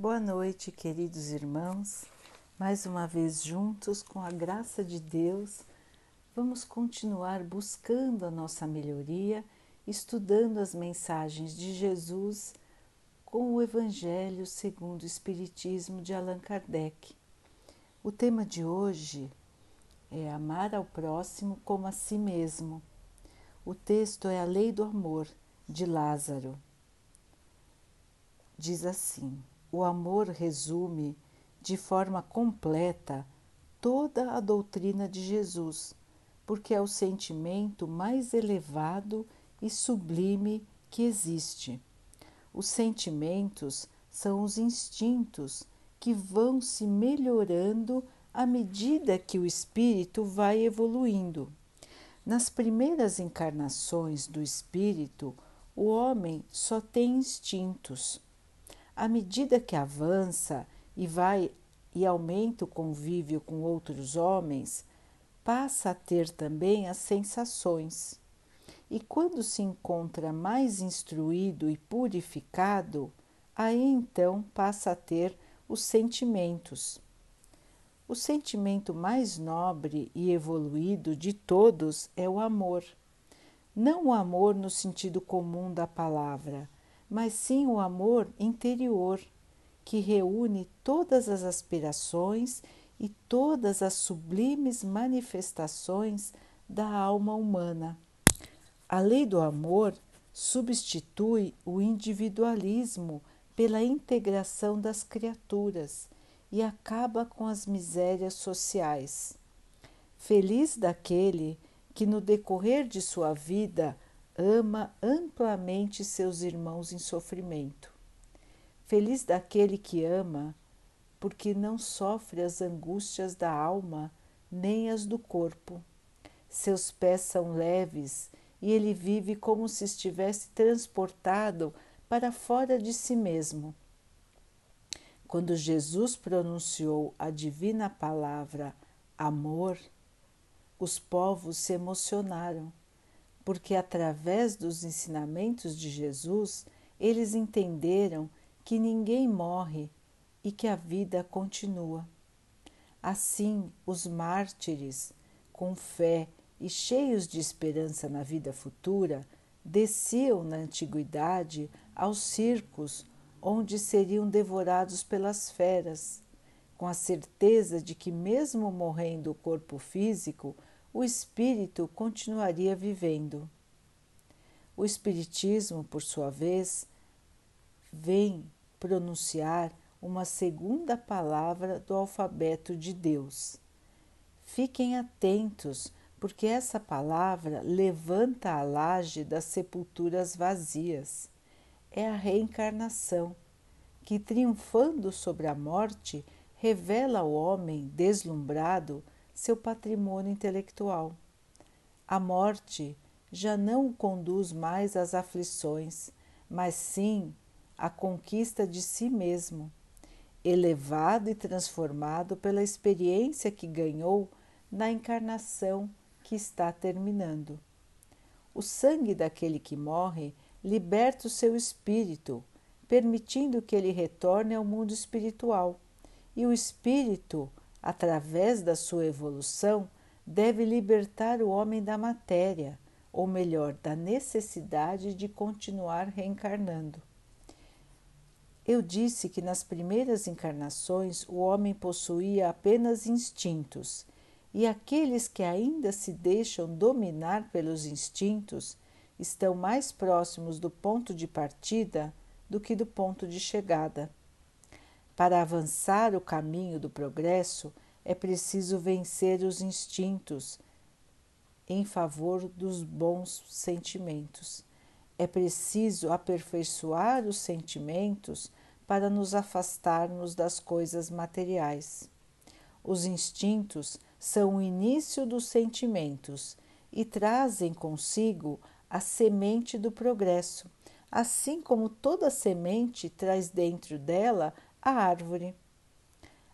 Boa noite, queridos irmãos. Mais uma vez juntos, com a graça de Deus, vamos continuar buscando a nossa melhoria, estudando as mensagens de Jesus com o Evangelho segundo o Espiritismo de Allan Kardec. O tema de hoje é Amar ao próximo como a si mesmo. O texto é a Lei do Amor, de Lázaro. Diz assim: O amor resume de forma completa toda a doutrina de Jesus, porque é o sentimento mais elevado e sublime que existe. Os sentimentos são os instintos que vão se melhorando à medida que o espírito vai evoluindo. Nas primeiras encarnações do espírito, o homem só tem instintos. À medida que avança e vai e aumenta o convívio com outros homens, passa a ter também as sensações. E quando se encontra mais instruído e purificado, aí então passa a ter os sentimentos. O sentimento mais nobre e evoluído de todos é o amor. Não o amor no sentido comum da palavra, mas sim o amor interior, que reúne todas as aspirações e todas as sublimes manifestações da alma humana. A lei do amor substitui o individualismo pela integração das criaturas e acaba com as misérias sociais. Feliz daquele que, no decorrer de sua vida, ama amplamente seus irmãos em sofrimento. Feliz daquele que ama, porque não sofre as angústias da alma nem as do corpo. Seus pés são leves e ele vive como se estivesse transportado para fora de si mesmo. Quando Jesus pronunciou a divina palavra amor, os povos se emocionaram, porque através dos ensinamentos de Jesus eles entenderam que ninguém morre e que a vida continua. Assim, os mártires, com fé e cheios de esperança na vida futura, desciam na antiguidade aos circos onde seriam devorados pelas feras, com a certeza de que, mesmo morrendo o corpo físico, o espírito continuaria vivendo. O Espiritismo, por sua vez, vem pronunciar uma segunda palavra do alfabeto de Deus. Fiquem atentos, porque essa palavra levanta a laje das sepulturas vazias é a reencarnação, que, triunfando sobre a morte, revela ao homem deslumbrado seu patrimônio intelectual. A morte já não o conduz mais às aflições, mas sim à conquista de si mesmo, elevado e transformado pela experiência que ganhou na encarnação que está terminando. O sangue daquele que morre liberta o seu espírito, permitindo que ele retorne ao mundo espiritual. E o espírito, através da sua evolução, deve libertar o homem da matéria, ou melhor, da necessidade de continuar reencarnando. Eu disse que nas primeiras encarnações o homem possuía apenas instintos, e aqueles que ainda se deixam dominar pelos instintos estão mais próximos do ponto de partida do que do ponto de chegada. Para avançar o caminho do progresso, é preciso vencer os instintos em favor dos bons sentimentos. É preciso aperfeiçoar os sentimentos para nos afastarmos das coisas materiais. Os instintos são o início dos sentimentos e trazem consigo a semente do progresso, assim como toda semente traz dentro dela a árvore.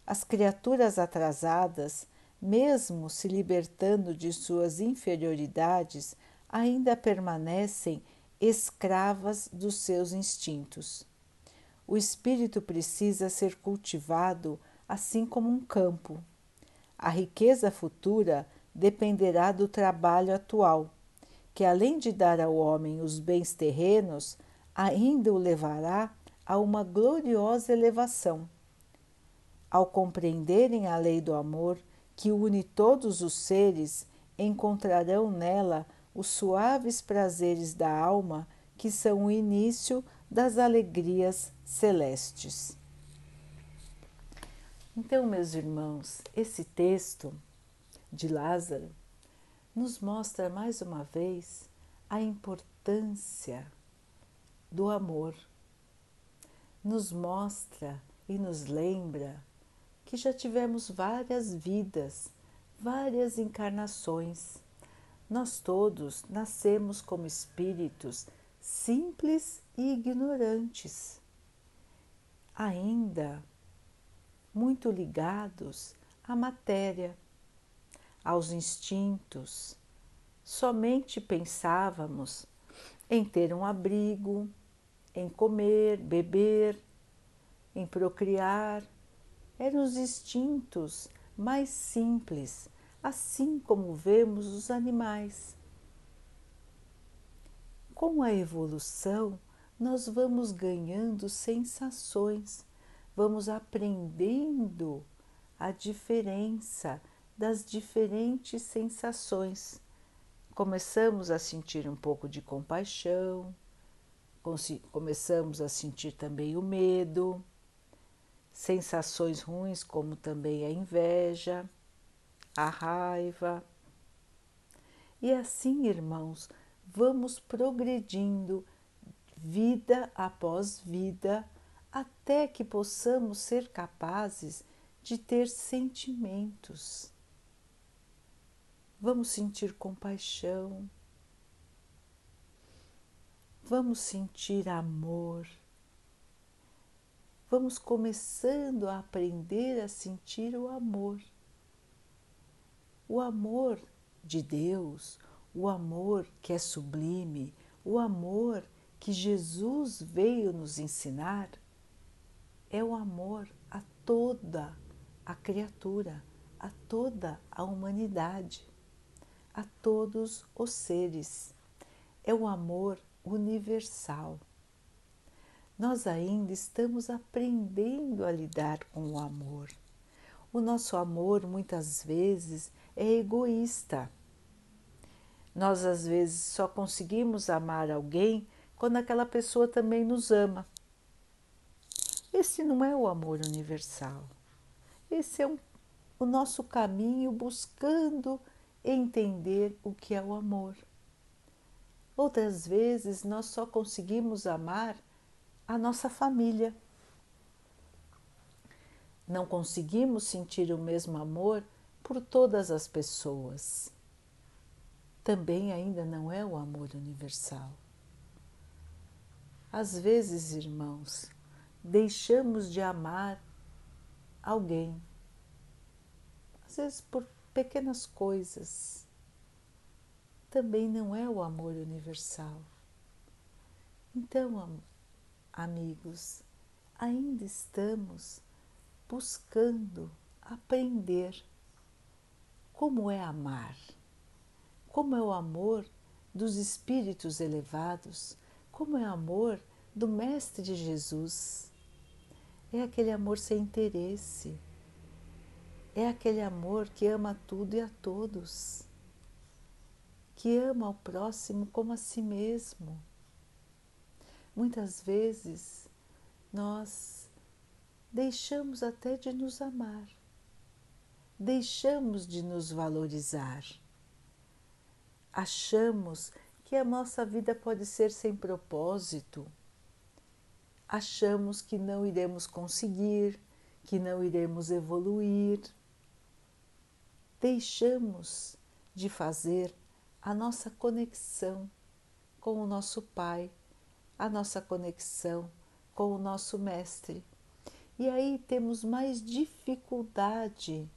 As criaturas atrasadas, mesmo se libertando de suas inferioridades, ainda permanecem escravas dos seus instintos. o espírito precisa ser cultivado assim como um campo. A riqueza futura dependerá do trabalho atual, que além de dar ao homem os bens terrenos, ainda o levará a uma gloriosa elevação. Ao compreenderem a lei do amor, que une todos os seres, encontrarão nela os suaves prazeres da alma, que são o início das alegrias celestes. Então, meus irmãos, esse texto de Lázaro nos mostra mais uma vez a importância do amor. Nos mostra e nos lembra que já tivemos várias vidas, várias encarnações. Nós todos nascemos como espíritos simples e ignorantes, ainda muito ligados à matéria, aos instintos. Somente pensávamos em ter um abrigo, em comer, beber, em procriar. Eram os instintos mais simples, assim como vemos os animais. Com a evolução, nós vamos ganhando sensações, vamos aprendendo a diferença das diferentes sensações. Começamos a sentir um pouco de compaixão, começamos a sentir também o medo, sensações ruins como também a inveja, a raiva. E assim, irmãos, vamos progredindo vida após vida até que possamos ser capazes de ter sentimentos. Vamos sentir compaixão, vamos sentir amor, vamos começando a aprender a sentir o amor. O amor de Deus, o amor que é sublime, o amor que Jesus veio nos ensinar é o amor a toda a criatura, a toda a humanidade, a todos os seres. É o amor universal. Nós ainda estamos aprendendo a lidar com o amor. O nosso amor muitas vezes é egoísta. Nós às vezes só conseguimos amar alguém quando aquela pessoa também nos ama. Esse não é o amor universal. Esse é um, o nosso caminho buscando entender o que é o amor. Outras vezes nós só conseguimos amar a nossa família. Não conseguimos sentir o mesmo amor por todas as pessoas. Também ainda não é o amor universal. Às vezes, irmãos, deixamos de amar alguém, às vezes por pequenas coisas. Também não é o amor universal. Então, amigos, ainda estamos buscando aprender como é amar, como é o amor dos espíritos elevados como é amor do Mestre Jesus. É aquele amor sem interesse. É aquele amor que ama tudo e a todos. Que ama o próximo como a si mesmo. Muitas vezes nós deixamos até de nos amar, deixamos de nos valorizar, achamos que a nossa vida pode ser sem propósito. Achamos que não iremos conseguir, que não iremos evoluir. Deixamos de fazer a nossa conexão com o nosso Pai, a nossa conexão com o nosso Mestre. E aí temos mais dificuldade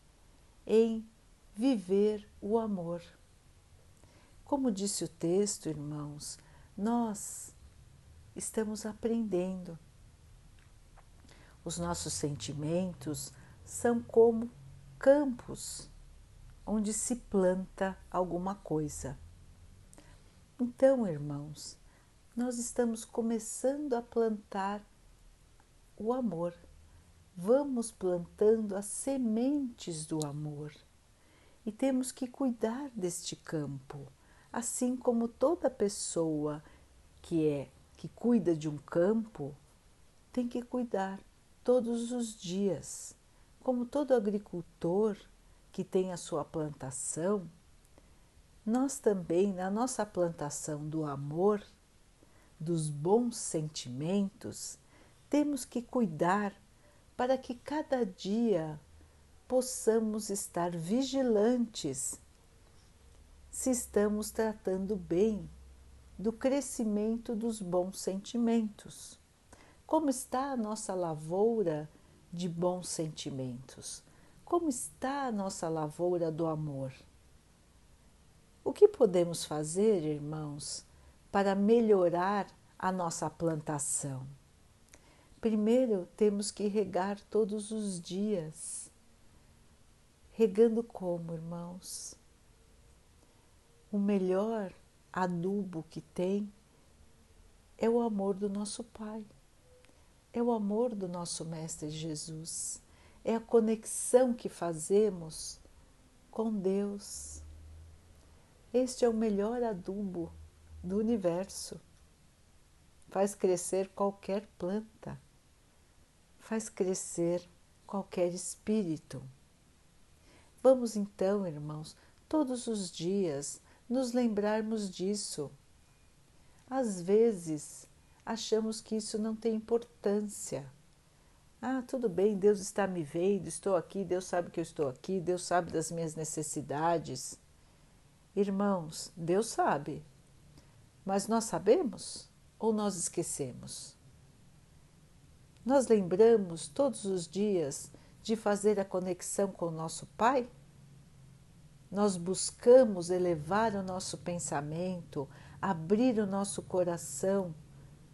em viver o amor. Como disse o texto, irmãos, nós estamos aprendendo. Os nossos sentimentos são como campos onde se planta alguma coisa. Então, irmãos, nós estamos começando a plantar o amor. Vamos plantando as sementes do amor e temos que cuidar deste campo, assim como toda pessoa que é que cuida de um campo tem que cuidar todos os dias, como todo agricultor que tem a sua plantação, nós também na nossa plantação do amor, dos bons sentimentos, temos que cuidar para que cada dia possamos estar vigilantes se estamos tratando bem do crescimento dos bons sentimentos. Como está a nossa lavoura de bons sentimentos? Como está a nossa lavoura do amor? O que podemos fazer, irmãos, para melhorar a nossa plantação? Primeiro, temos que regar todos os dias Regando como, irmãos? O melhor adubo que tem é o amor do nosso Pai, é o amor do nosso Mestre Jesus, é a conexão que fazemos com Deus. Este é o melhor adubo do universo. Faz crescer qualquer planta, faz crescer qualquer espírito. Vamos então, irmãos, todos os dias nos lembrarmos disso. Às vezes achamos que isso não tem importância. Ah, tudo bem, Deus está me vendo, estou aqui, Deus sabe que eu estou aqui, Deus sabe das minhas necessidades. Irmãos, Deus sabe, mas nós sabemos ou nós esquecemos? Nós lembramos todos os dias de fazer a conexão com o nosso Pai? Nós buscamos elevar o nosso pensamento, abrir o nosso coração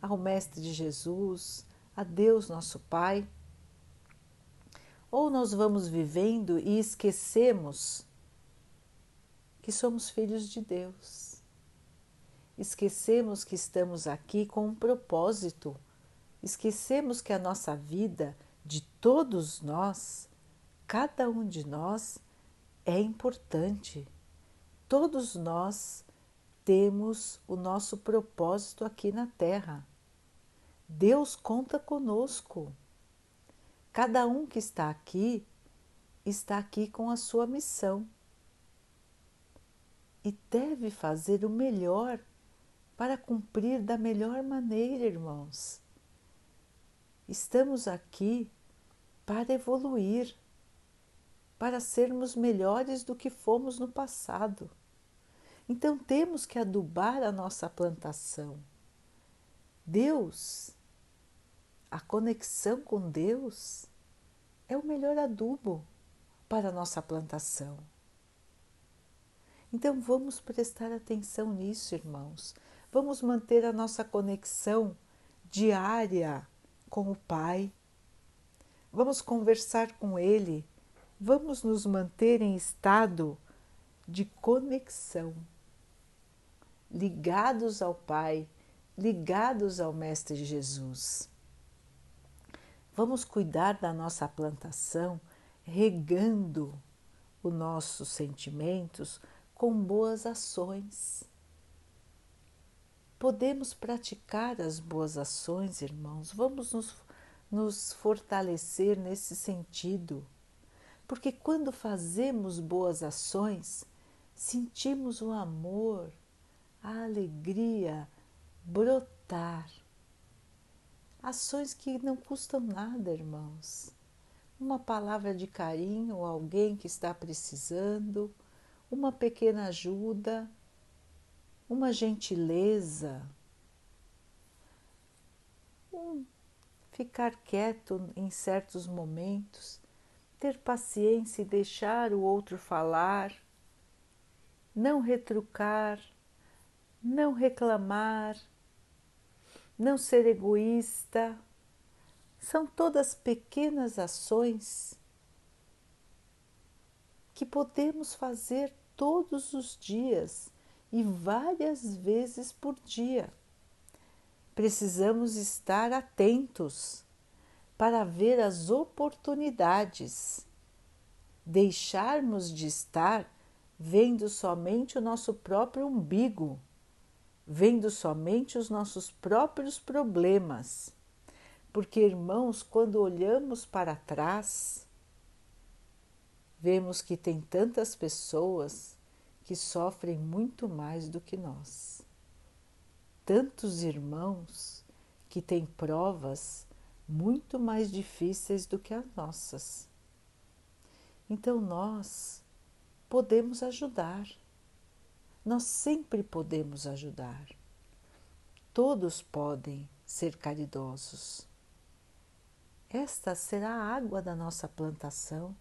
ao Mestre de Jesus, a Deus nosso Pai? Ou nós vamos vivendo e esquecemos que somos filhos de Deus? Esquecemos que estamos aqui com um propósito, esquecemos que a nossa vida de todos nós, cada um de nós é importante. Todos nós temos o nosso propósito aqui na Terra. Deus conta conosco. Cada um que está aqui está aqui com a sua missão e deve fazer o melhor para cumprir da melhor maneira, irmãos. Estamos aqui para evoluir, para sermos melhores do que fomos no passado. Então temos que adubar a nossa plantação. Deus, a conexão com Deus, é o melhor adubo para a nossa plantação. Então vamos prestar atenção nisso, irmãos. Vamos manter a nossa conexão diária com o Pai vamos conversar com Ele, vamos nos manter em estado de conexão, ligados ao Pai, ligados ao Mestre Jesus. Vamos cuidar da nossa plantação, regando os nossos sentimentos com boas ações. Podemos praticar as boas ações, irmãos, vamos nos nos fortalecer nesse sentido, porque quando fazemos boas ações, sentimos o amor, a alegria brotar. Ações que não custam nada, irmãos. Uma palavra de carinho a alguém que está precisando, uma pequena ajuda, uma gentileza, um ficar quieto em certos momentos, ter paciência e deixar o outro falar, não retrucar, não reclamar, não ser egoísta, São todas pequenas ações que podemos fazer todos os dias e várias vezes por dia. Precisamos estar atentos para ver as oportunidades, deixarmos de estar vendo somente o nosso próprio umbigo, vendo somente os nossos próprios problemas. Porque, irmãos, quando olhamos para trás, vemos que tem tantas pessoas que sofrem muito mais do que nós. Tantos irmãos que têm provas muito mais difíceis do que as nossas. Então nós podemos ajudar. Nós sempre podemos ajudar. Todos podem ser caridosos. Esta será a água da nossa plantação,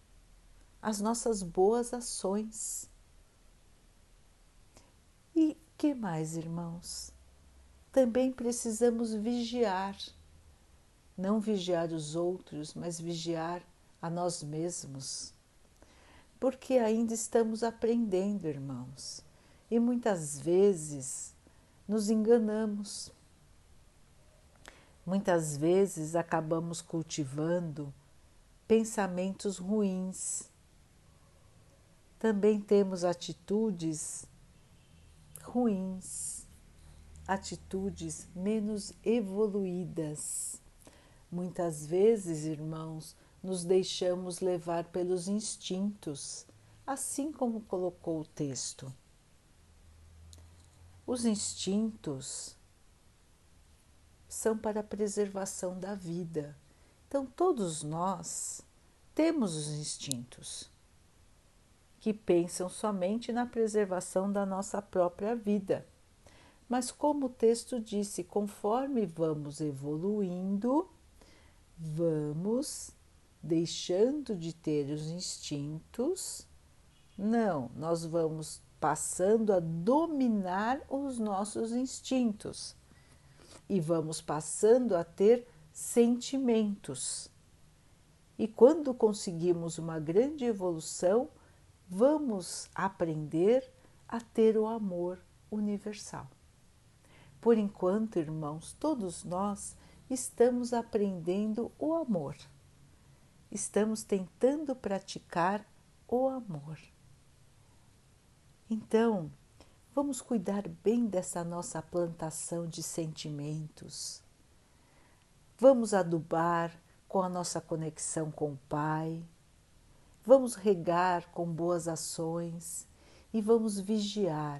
as nossas boas ações. E que mais, irmãos? Também precisamos vigiar. Não vigiar os outros, mas vigiar a nós mesmos. Porque ainda estamos aprendendo, irmãos, e muitas vezes nos enganamos. Muitas vezes acabamos cultivando pensamentos ruins. Também temos atitudes ruins, atitudes menos evoluídas. Muitas vezes, irmãos, nos deixamos levar pelos instintos, assim como colocou o texto. Os instintos são para a preservação da vida. Então, todos nós temos os instintos que pensam somente na preservação da nossa própria vida. Mas, como o texto disse, conforme vamos evoluindo, vamos deixando de ter os instintos. Não, nós vamos passando a dominar os nossos instintos e vamos passando a ter sentimentos. E quando conseguimos uma grande evolução, vamos aprender a ter o amor universal. Por enquanto, irmãos, todos nós estamos aprendendo o amor. Estamos tentando praticar o amor. Então, vamos cuidar bem dessa nossa plantação de sentimentos. Vamos adubar com a nossa conexão com o Pai Vamos regar com boas ações e vamos vigiar,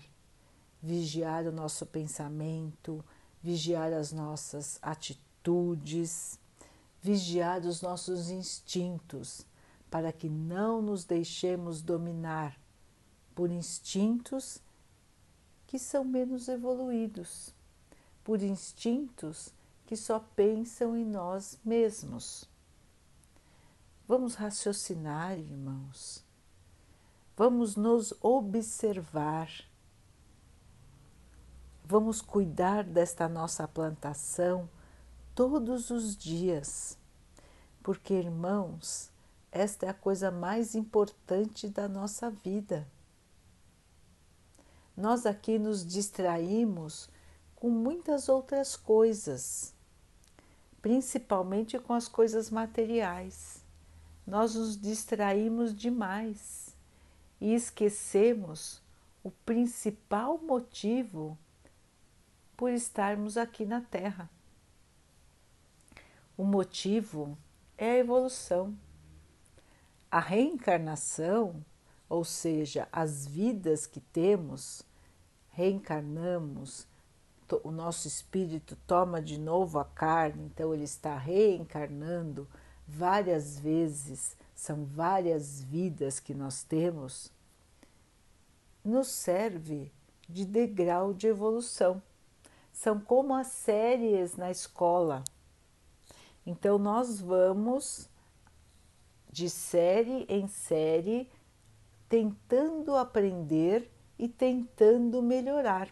vigiar o nosso pensamento, vigiar as nossas atitudes, vigiar os nossos instintos, para que não nos deixemos dominar por instintos que são menos evoluídos, por instintos que só pensam em nós mesmos. Vamos raciocinar, irmãos. Vamos nos observar. Vamos cuidar desta nossa plantação todos os dias, porque, irmãos, esta é a coisa mais importante da nossa vida. Nós aqui nos distraímos com muitas outras coisas, principalmente com as coisas materiais nós nos distraímos demais e esquecemos o principal motivo por estarmos aqui na Terra. O motivo é a evolução. A reencarnação, ou seja, as vidas que temos, reencarnamos, o nosso espírito toma de novo a carne, então ele está reencarnando várias vezes, são várias vidas que nós temos, nos serve de degrau de evolução. São como as séries na escola. Então, nós vamos de série em série tentando aprender e tentando melhorar.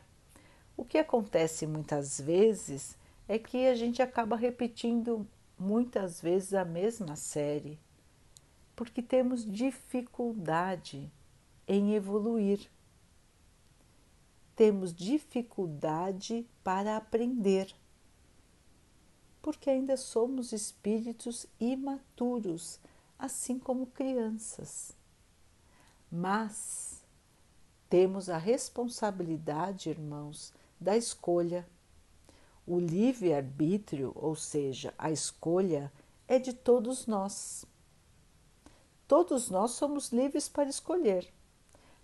O que acontece muitas vezes é que a gente acaba repetindo muitas vezes a mesma série, porque temos dificuldade em evoluir. Temos dificuldade para aprender, porque ainda somos espíritos imaturos, assim como crianças. Mas temos a responsabilidade, irmãos, da escolha. O livre-arbítrio, ou seja, a escolha, é de todos nós. Todos nós somos livres para escolher.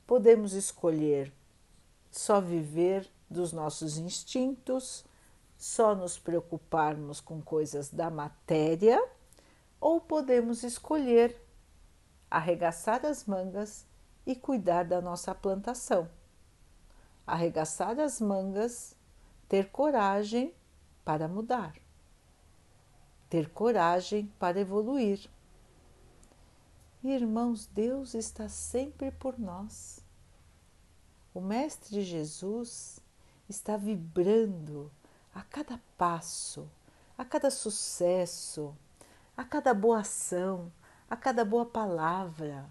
Podemos escolher só viver dos nossos instintos, só nos preocuparmos com coisas da matéria, ou podemos escolher arregaçar as mangas e cuidar da nossa plantação. Arregaçar as mangas, ter coragem para mudar, ter coragem para evoluir. Irmãos, Deus está sempre por nós. O Mestre Jesus está vibrando a cada passo, a cada sucesso, a cada boa ação, a cada boa palavra,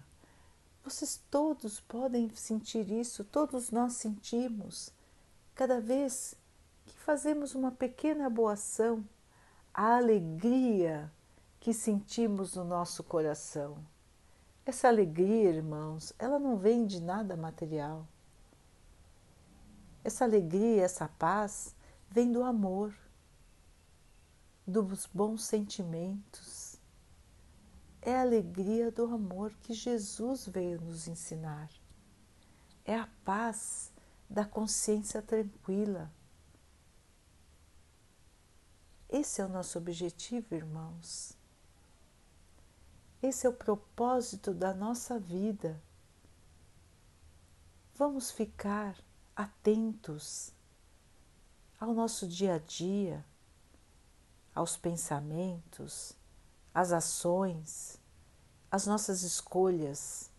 vocês todos podem sentir isso, todos nós sentimos. Cada vez que fazemos uma pequena boa ação, a alegria que sentimos no nosso coração. Essa alegria, irmãos, ela não vem de nada material. Essa alegria, essa paz, vem do amor, dos bons sentimentos é a alegria do amor que Jesus veio nos ensinar. É a paz da consciência tranquila. Esse é o nosso objetivo, irmãos. Esse é o propósito da nossa vida. Vamos ficar atentos ao nosso dia a dia, aos pensamentos, as ações, as nossas escolhas.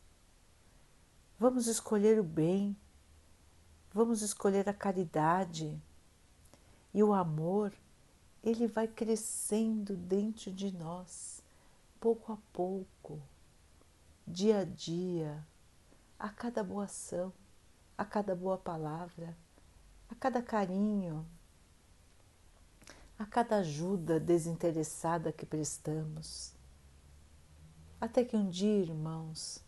Vamos escolher o bem, vamos escolher a caridade e o amor, ele vai crescendo dentro de nós, pouco a pouco, dia a dia, a cada boa ação, a cada boa palavra, a cada carinho, a cada ajuda desinteressada que prestamos. Até que um dia, irmãos,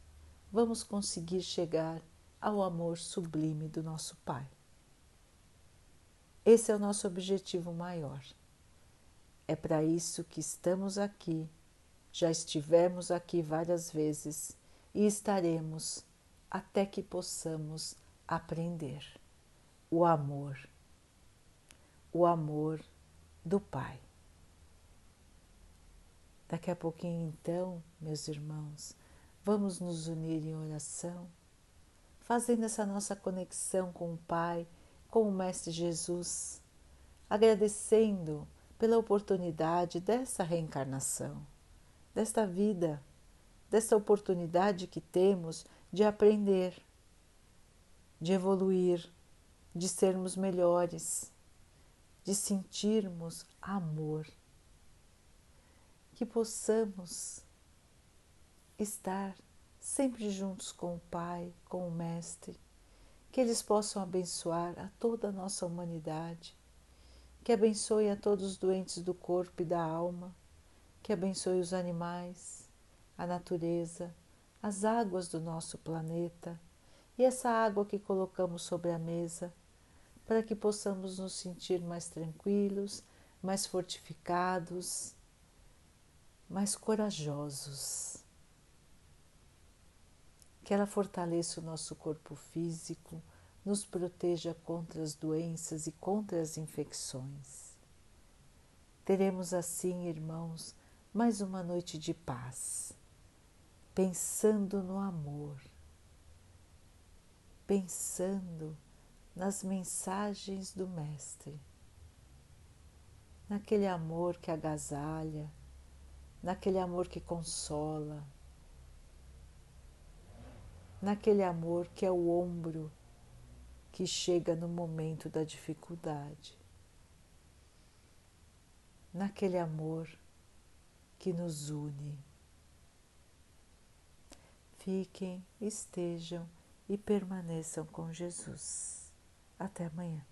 vamos conseguir chegar ao amor sublime do nosso Pai. Esse é o nosso objetivo maior. É para isso que estamos aqui, já estivemos aqui várias vezes e estaremos até que possamos aprender o amor. O amor do Pai. Daqui a pouquinho, então, meus irmãos, vamos nos unir em oração, fazendo essa nossa conexão com o Pai, com o Mestre Jesus, agradecendo pela oportunidade dessa reencarnação, desta vida, desta oportunidade que temos de aprender, de evoluir, de sermos melhores de sentirmos amor, que possamos estar sempre juntos com o Pai, com o Mestre, que eles possam abençoar a toda a nossa humanidade, que abençoe a todos os doentes do corpo e da alma, que abençoe os animais, a natureza, as águas do nosso planeta. E essa água que colocamos sobre a mesa para que possamos nos sentir mais tranquilos, mais fortificados, mais corajosos. Que ela fortaleça o nosso corpo físico, nos proteja contra as doenças e contra as infecções. Teremos assim, irmãos, mais uma noite de paz, pensando no amor, pensando nas mensagens do Mestre, naquele amor que agasalha, naquele amor que consola, naquele amor que é o ombro que chega no momento da dificuldade, naquele amor que nos une. Fiquem, estejam e permaneçam com Jesus. Até amanhã.